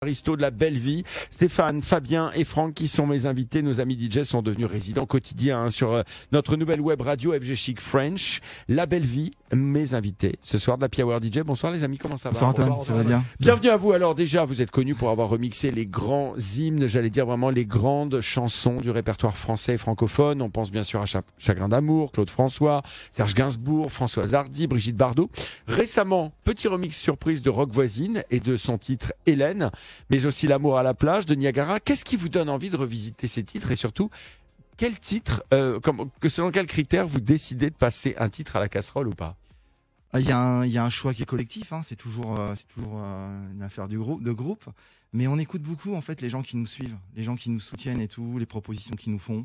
Aristo de la Belle Vie, Stéphane, Fabien et Franck qui sont mes invités. Nos amis DJ sont devenus résidents quotidiens hein, sur euh, notre nouvelle web radio FG Chic French. La Belle Vie, mes invités ce soir de la Power DJ. Bonsoir les amis, comment ça va? Bonsoir Antoine, ça va bien? Bienvenue à vous. Alors déjà, vous êtes connus pour avoir remixé les grands hymnes, j'allais dire vraiment les grandes chansons du répertoire français et francophone. On pense bien sûr à Chagrin d'amour, Claude François, Serge Gainsbourg, François Hardy, Brigitte Bardot. Récemment, petit remix surprise de Rock Voisine et de son titre Hélène mais aussi L'amour à la plage de Niagara. Qu'est-ce qui vous donne envie de revisiter ces titres et surtout, quel titre, euh, que selon quels critères vous décidez de passer un titre à la casserole ou pas? Ah, il y, a un, choix qui est collectif, hein. c'est toujours, euh, euh, une affaire de groupe, mais on écoute beaucoup en fait les gens qui nous suivent, les gens qui nous soutiennent et tout, les propositions qu'ils nous font.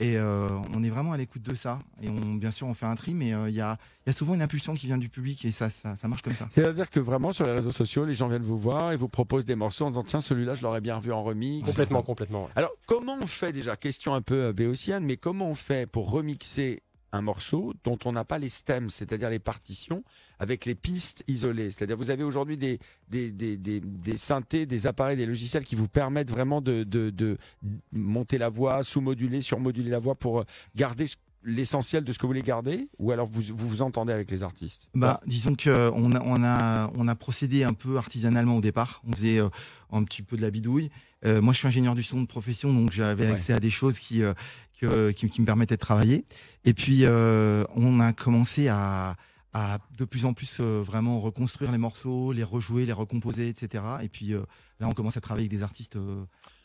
Et euh, on est vraiment à l'écoute de ça. Et on, bien sûr, on fait un tri, mais euh, il y, a, y, a, souvent une impulsion qui vient du public et ça, ça, ça marche comme ça. C'est-à-dire que vraiment sur les réseaux sociaux, les gens viennent vous voir et vous proposent des morceaux en disant tiens, celui-là, je l'aurais bien vu en remix. Complètement, complètement. Alors, comment on fait déjà? Question un peu euh, béotienne, mais comment on fait pour remixer un morceau dont on n'a pas les stems, c'est-à-dire les partitions, avec les pistes isolées. C'est-à-dire vous avez aujourd'hui des, des, des, des, des synthés, des appareils, des logiciels qui vous permettent vraiment de, de, de monter la voix, sous-moduler, sur-moduler la voix pour garder l'essentiel de ce que vous voulez garder ou alors vous vous, vous entendez avec les artistes? Bah, Disons qu'on a, on a, on a procédé un peu artisanalement au départ. On faisait euh, un petit peu de la bidouille. Euh, moi, je suis ingénieur du son de profession, donc j'avais ouais. accès à des choses qui, euh, que, qui, qui, me permettaient de travailler. Et puis, euh, on a commencé à, à de plus en plus euh, vraiment reconstruire les morceaux, les rejouer, les recomposer, etc. Et puis euh, là, on commence à travailler avec des artistes.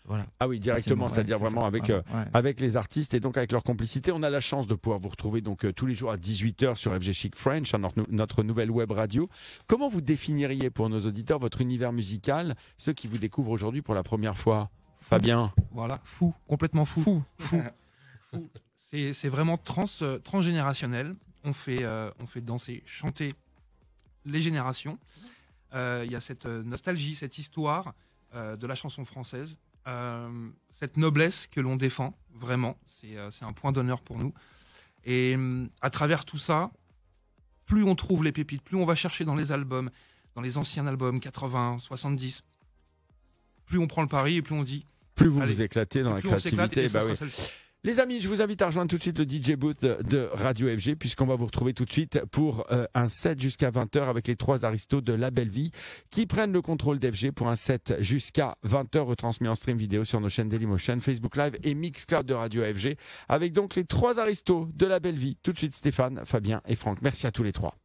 Voilà. Ah oui, directement, c'est-à-dire ouais, vraiment ça, avec, euh, ouais. avec les artistes et donc avec leur complicité. On a la chance de pouvoir vous retrouver donc euh, tous les jours à 18h sur FG Chic French, notre, notre, nouvelle web radio. Comment vous définiriez pour nos auditeurs votre univers musical, ceux qui vous découvrent aujourd'hui pour la première fois? Fabien? Voilà, fou, complètement fou. Fou, fou. C'est vraiment trans, euh, transgénérationnel. On fait, euh, on fait danser, chanter les générations. Euh, Il y a cette nostalgie, cette histoire de la chanson française cette noblesse que l'on défend, vraiment, c'est un point d'honneur pour nous. Et euh, à travers tout ça, plus on trouve les pépites, plus on va chercher dans les albums, dans les anciens albums 80, 70, plus on prend le pari et plus on dit. Plus vous allez, vous éclatez dans la créativité, bah oui. Les amis, je vous invite à rejoindre tout de suite le DJ Booth de Radio FG puisqu'on va vous retrouver tout de suite pour euh, un set jusqu'à 20h avec les trois aristos de La Belle Vie qui prennent le contrôle d'FG pour un set jusqu'à 20h retransmis en stream vidéo sur nos chaînes Dailymotion, Facebook Live et Mixcloud de Radio FG avec donc les trois aristos de La Belle Vie. Tout de suite Stéphane, Fabien et Franck. Merci à tous les trois.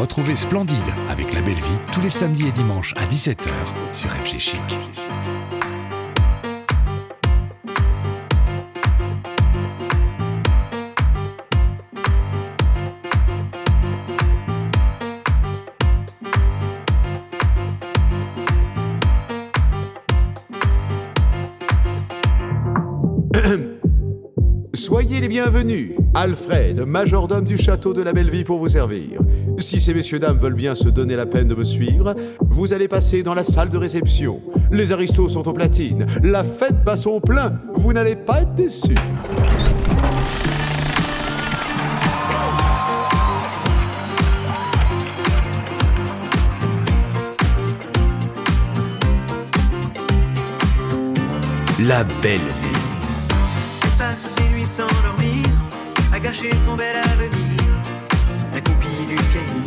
Retrouvez Splendide avec la belle vie tous les samedis et dimanches à 17h sur FG Chic. Soyez les bienvenus. Alfred, majordome du château de la Belle-Vie pour vous servir. Si ces messieurs dames veulent bien se donner la peine de me suivre, vous allez passer dans la salle de réception. Les aristos sont aux platines. La fête bat son plein. Vous n'allez pas être déçus. La Belle à gâcher son bel avenir, la copie du pianiste.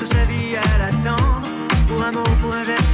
Passe sa vie à l'attendre, pour un mot, pour un geste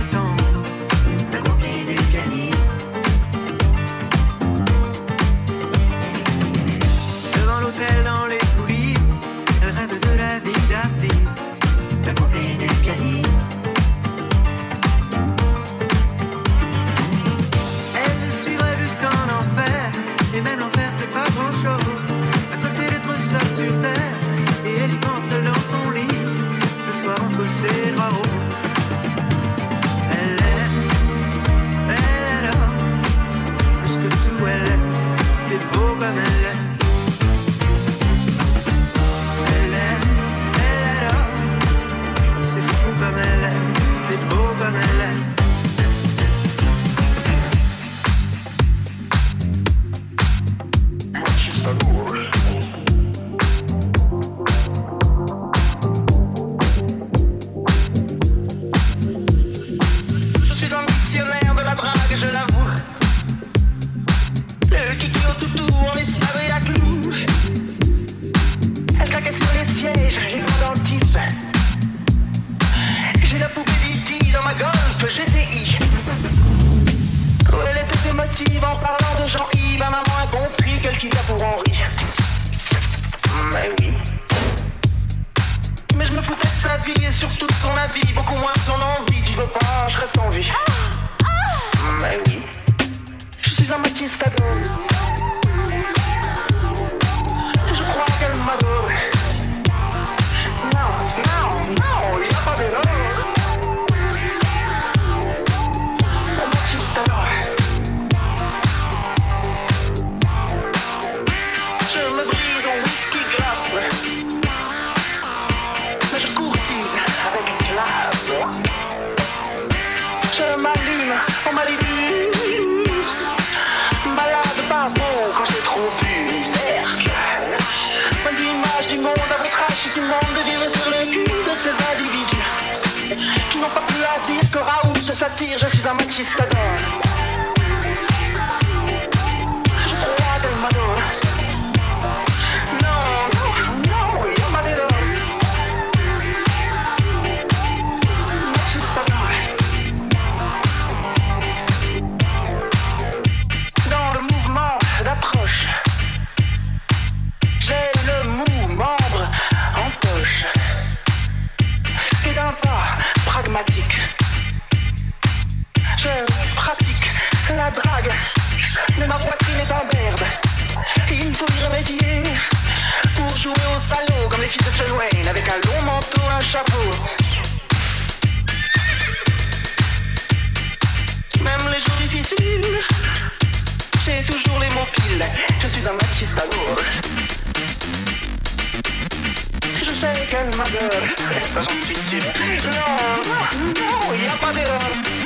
chapeau. Même les jours difficiles, j'ai toujours les mots piles. Je suis un machistador. Je sais qu'elle m'adore, ça j'en suis sûr. Non, non, non, y a pas d'erreur.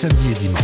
Samedis et dimanches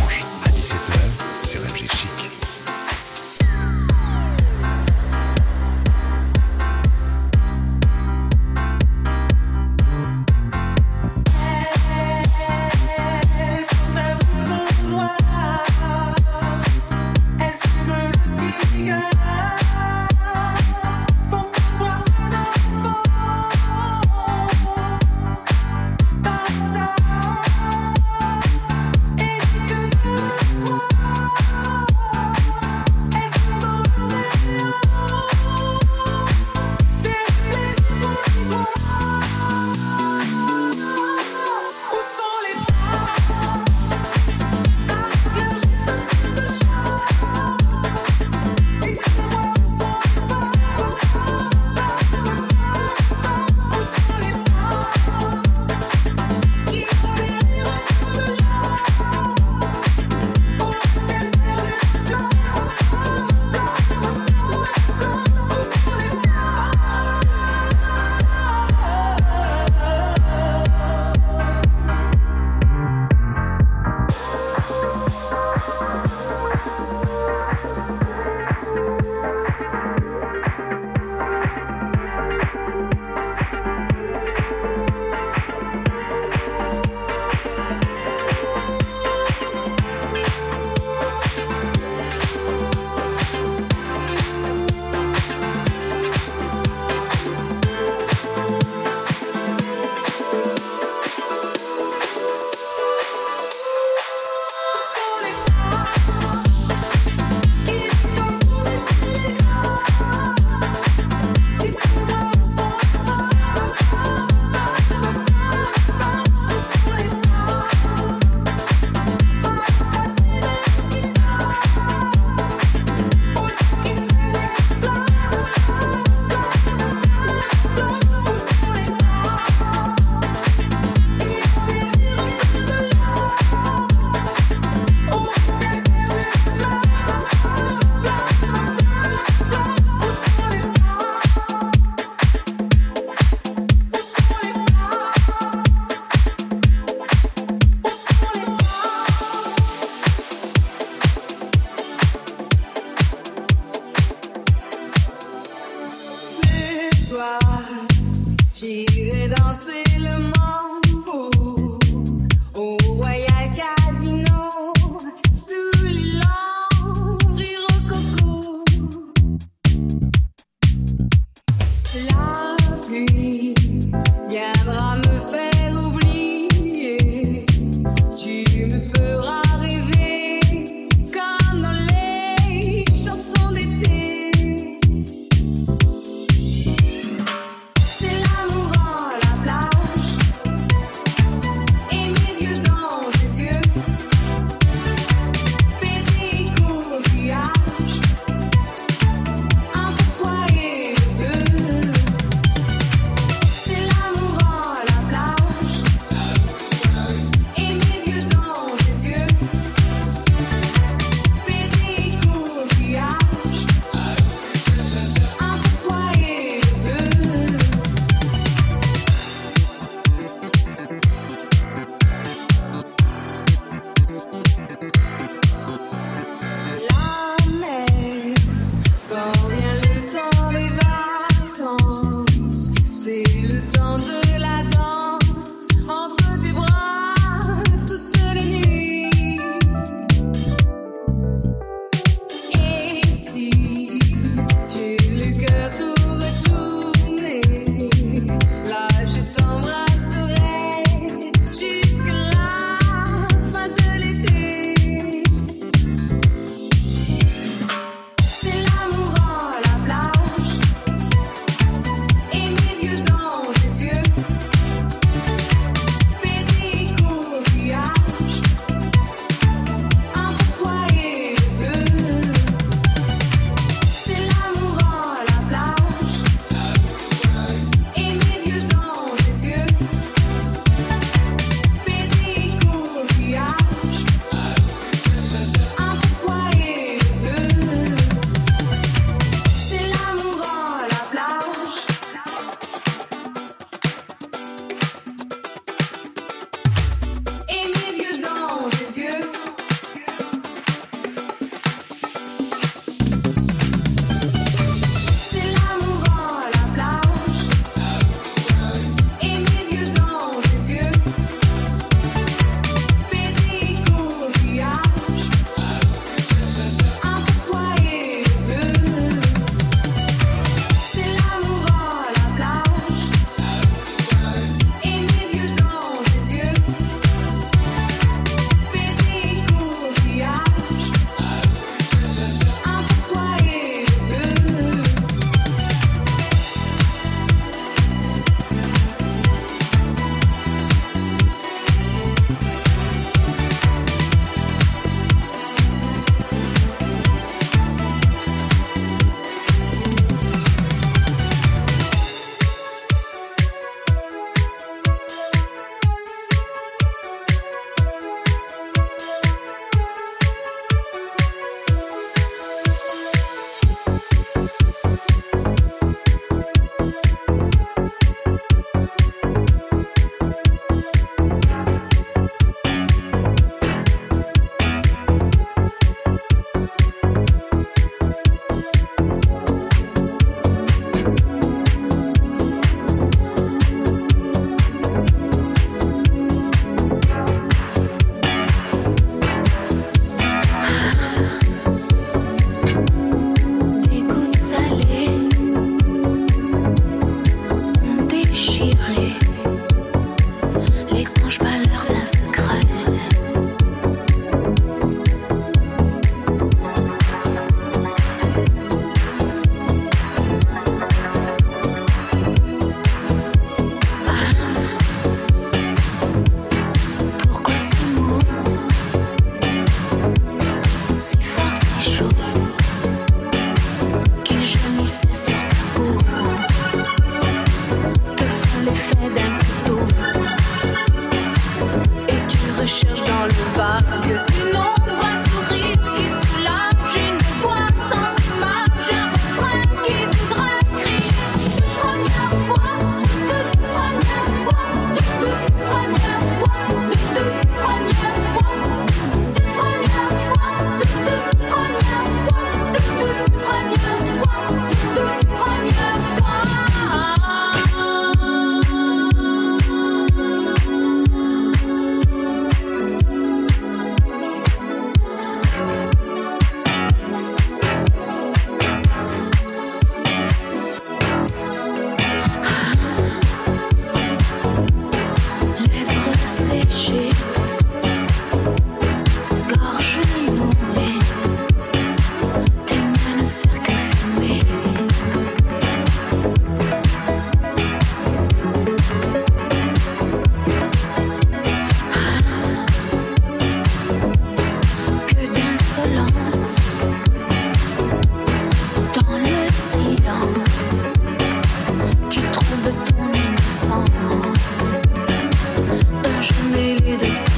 Just.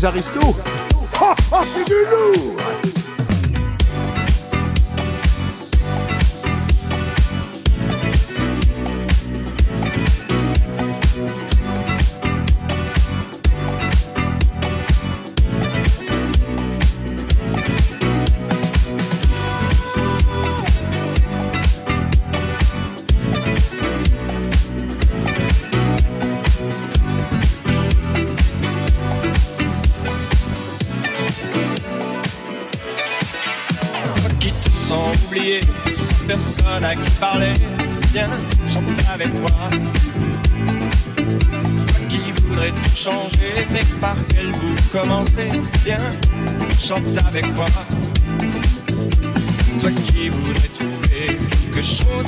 Les aristos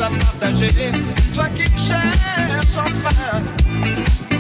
à partager, toi qui cherches enfin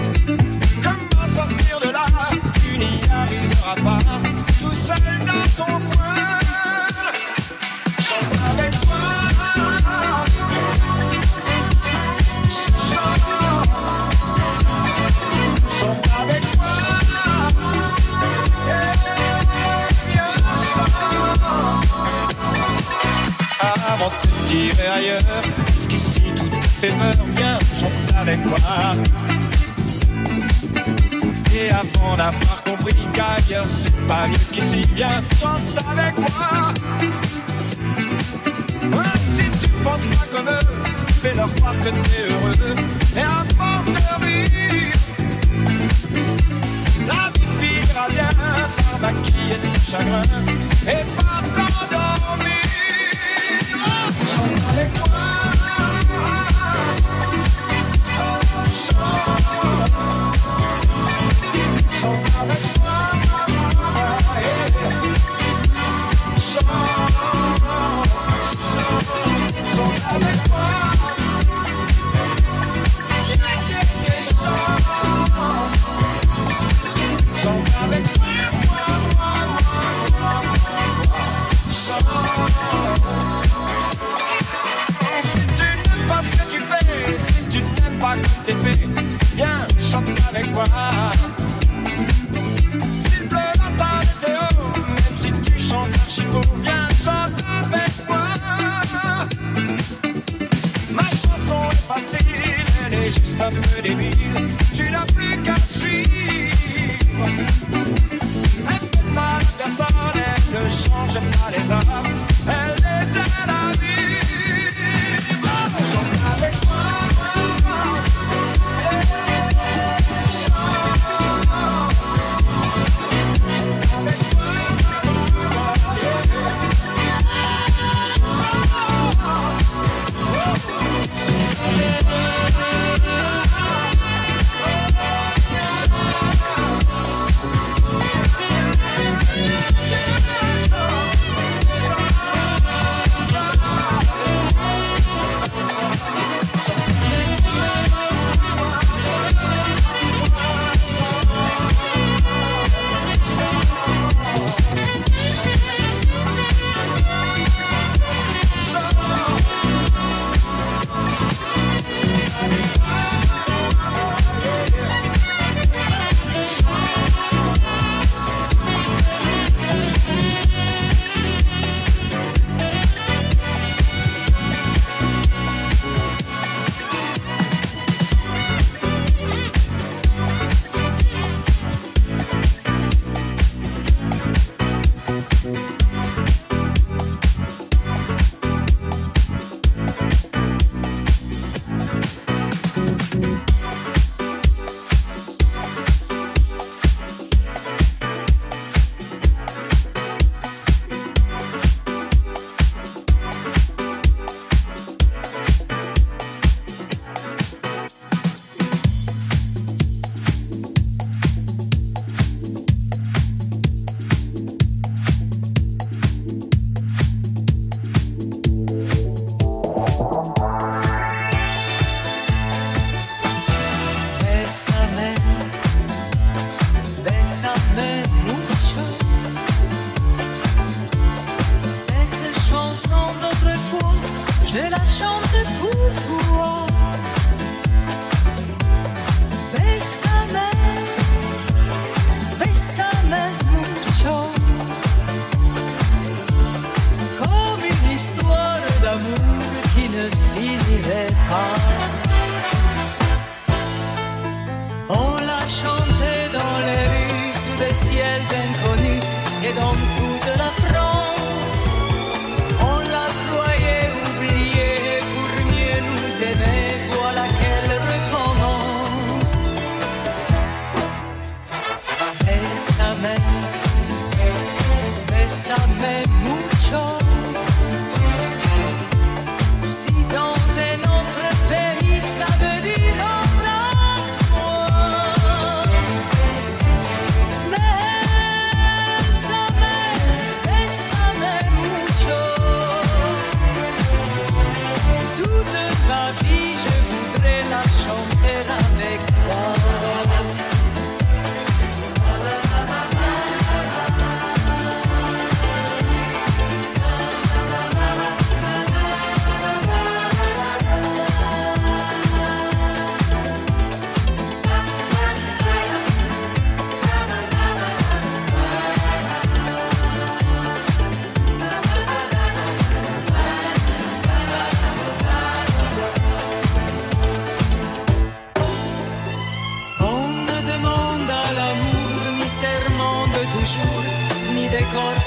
fait peur, viens chante avec moi. Et avant d'avoir compris qu'ailleurs c'est pas mieux qu'ici, viens chante avec moi. Ouais, si tu penses pas comme eux, fais-leur croire que t'es heureux. Et à force de rire, la vie finira bien par maquiller ses chagrins et par t'endormir. Chante avec moi. Facile, elle est juste un peu débile, tu n'as plus qu'à suivre. Elle fait mal à personne, elle ne change pas les âmes, con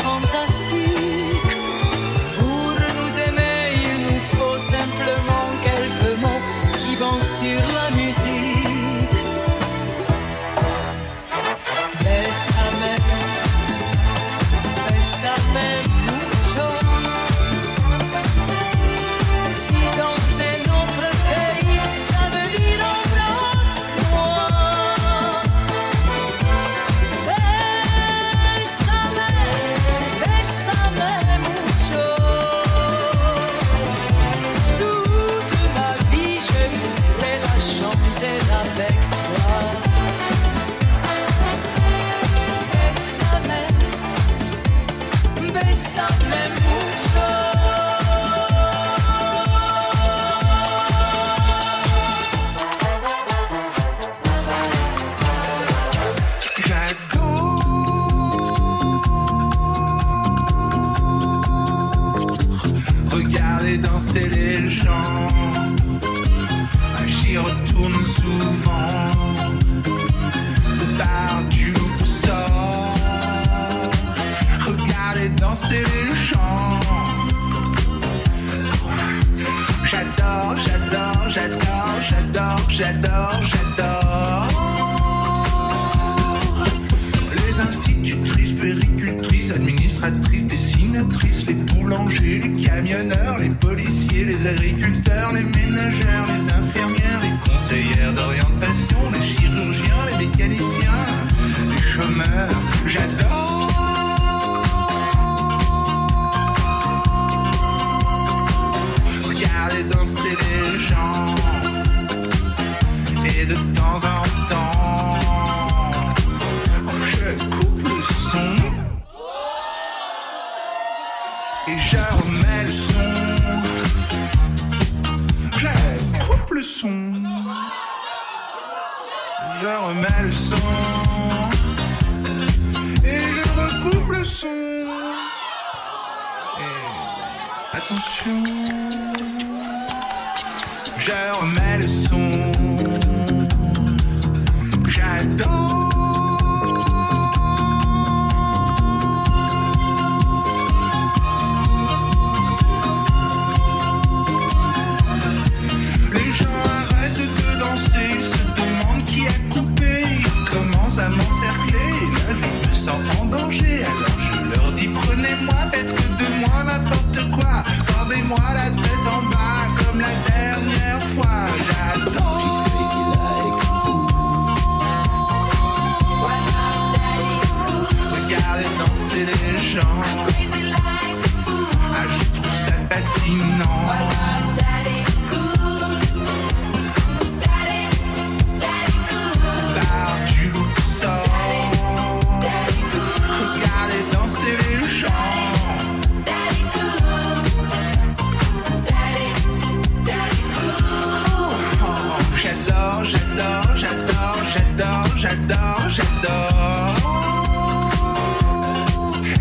gorge d'or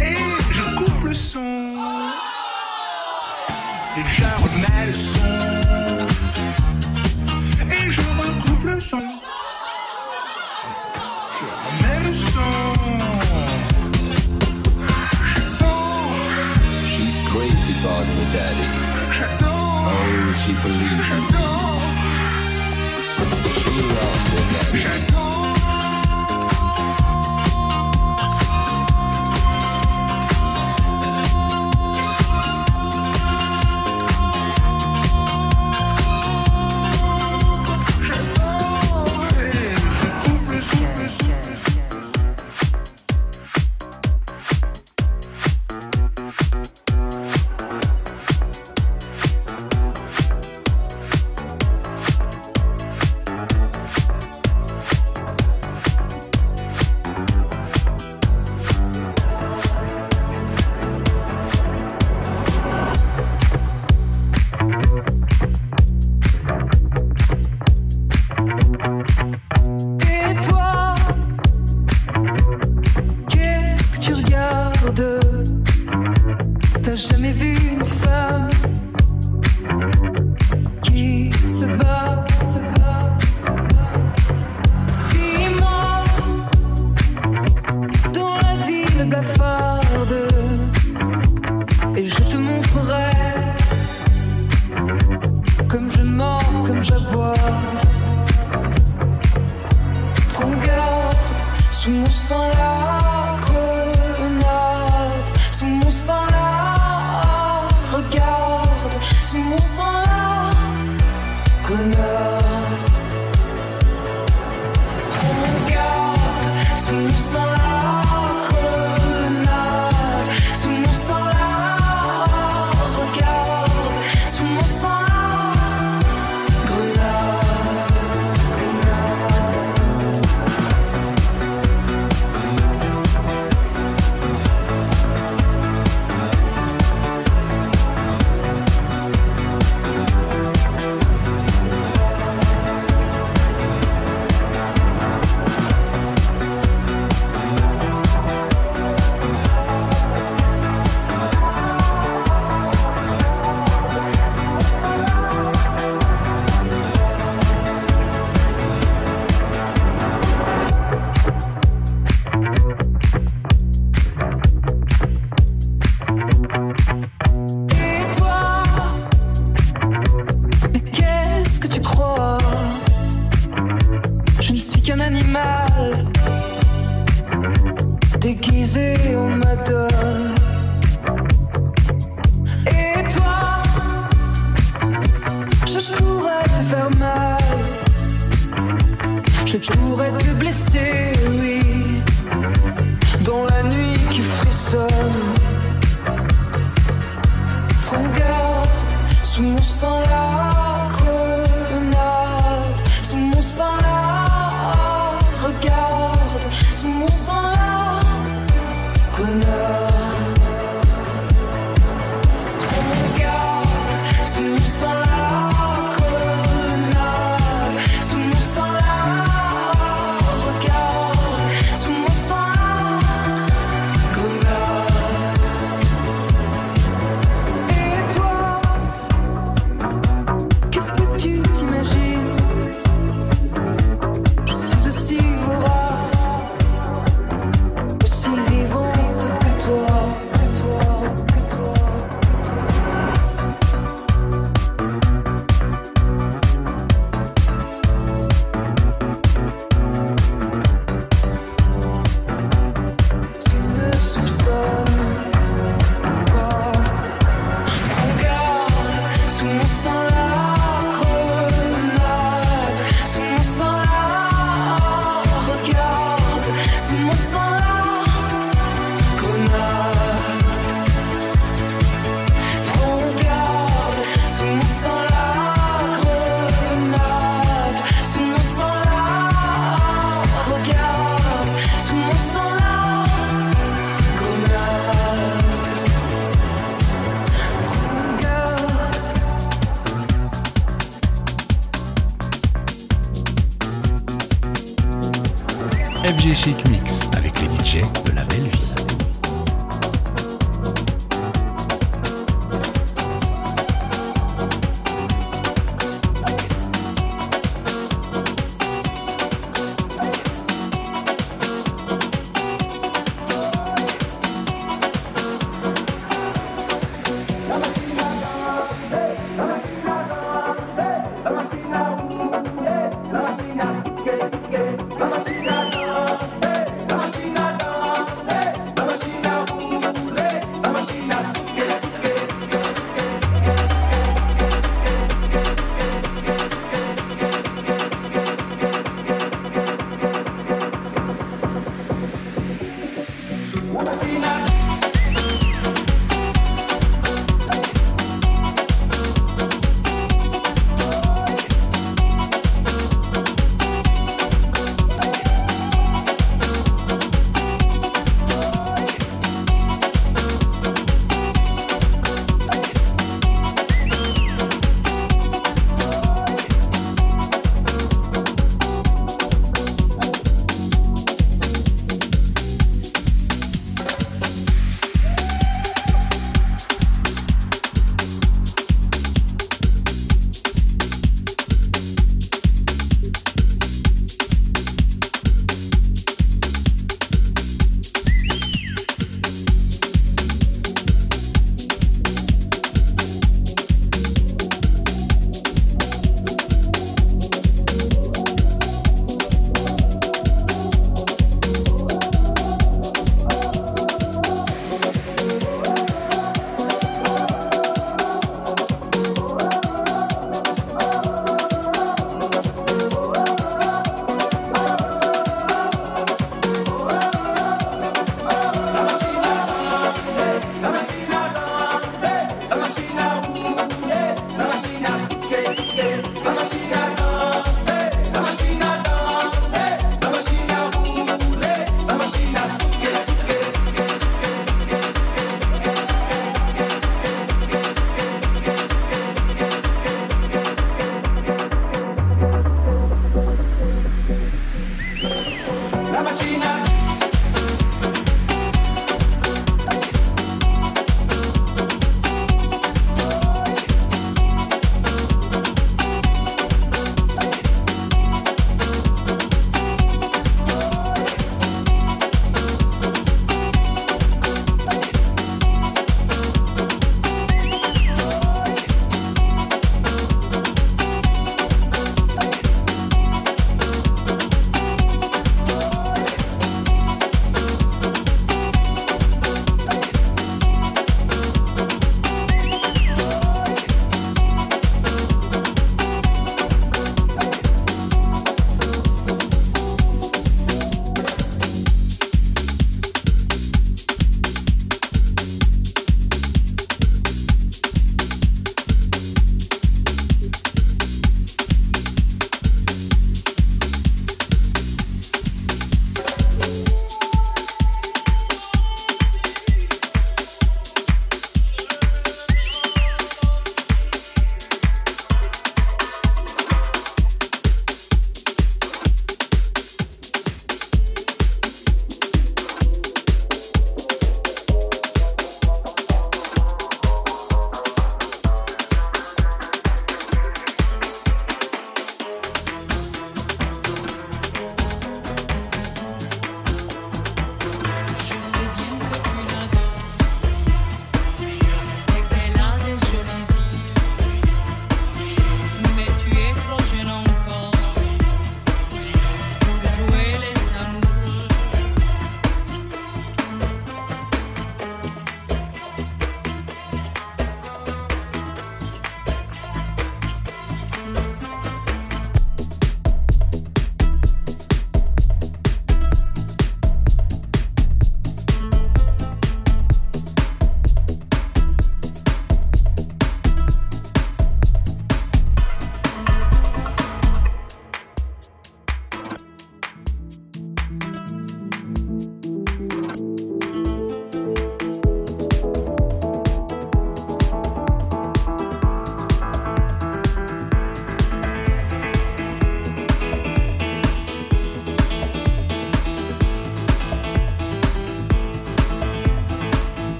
Et je coupe le son. Et je remets le son. Et je recoupe le son. Je remets le son. J'adore She's crazy about me daddy. J'adore. Oh she believes J'adore. She loves it daddy J'adore.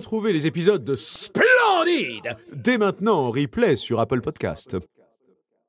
Retrouvez les épisodes de Splendide dès maintenant en replay sur Apple Podcast.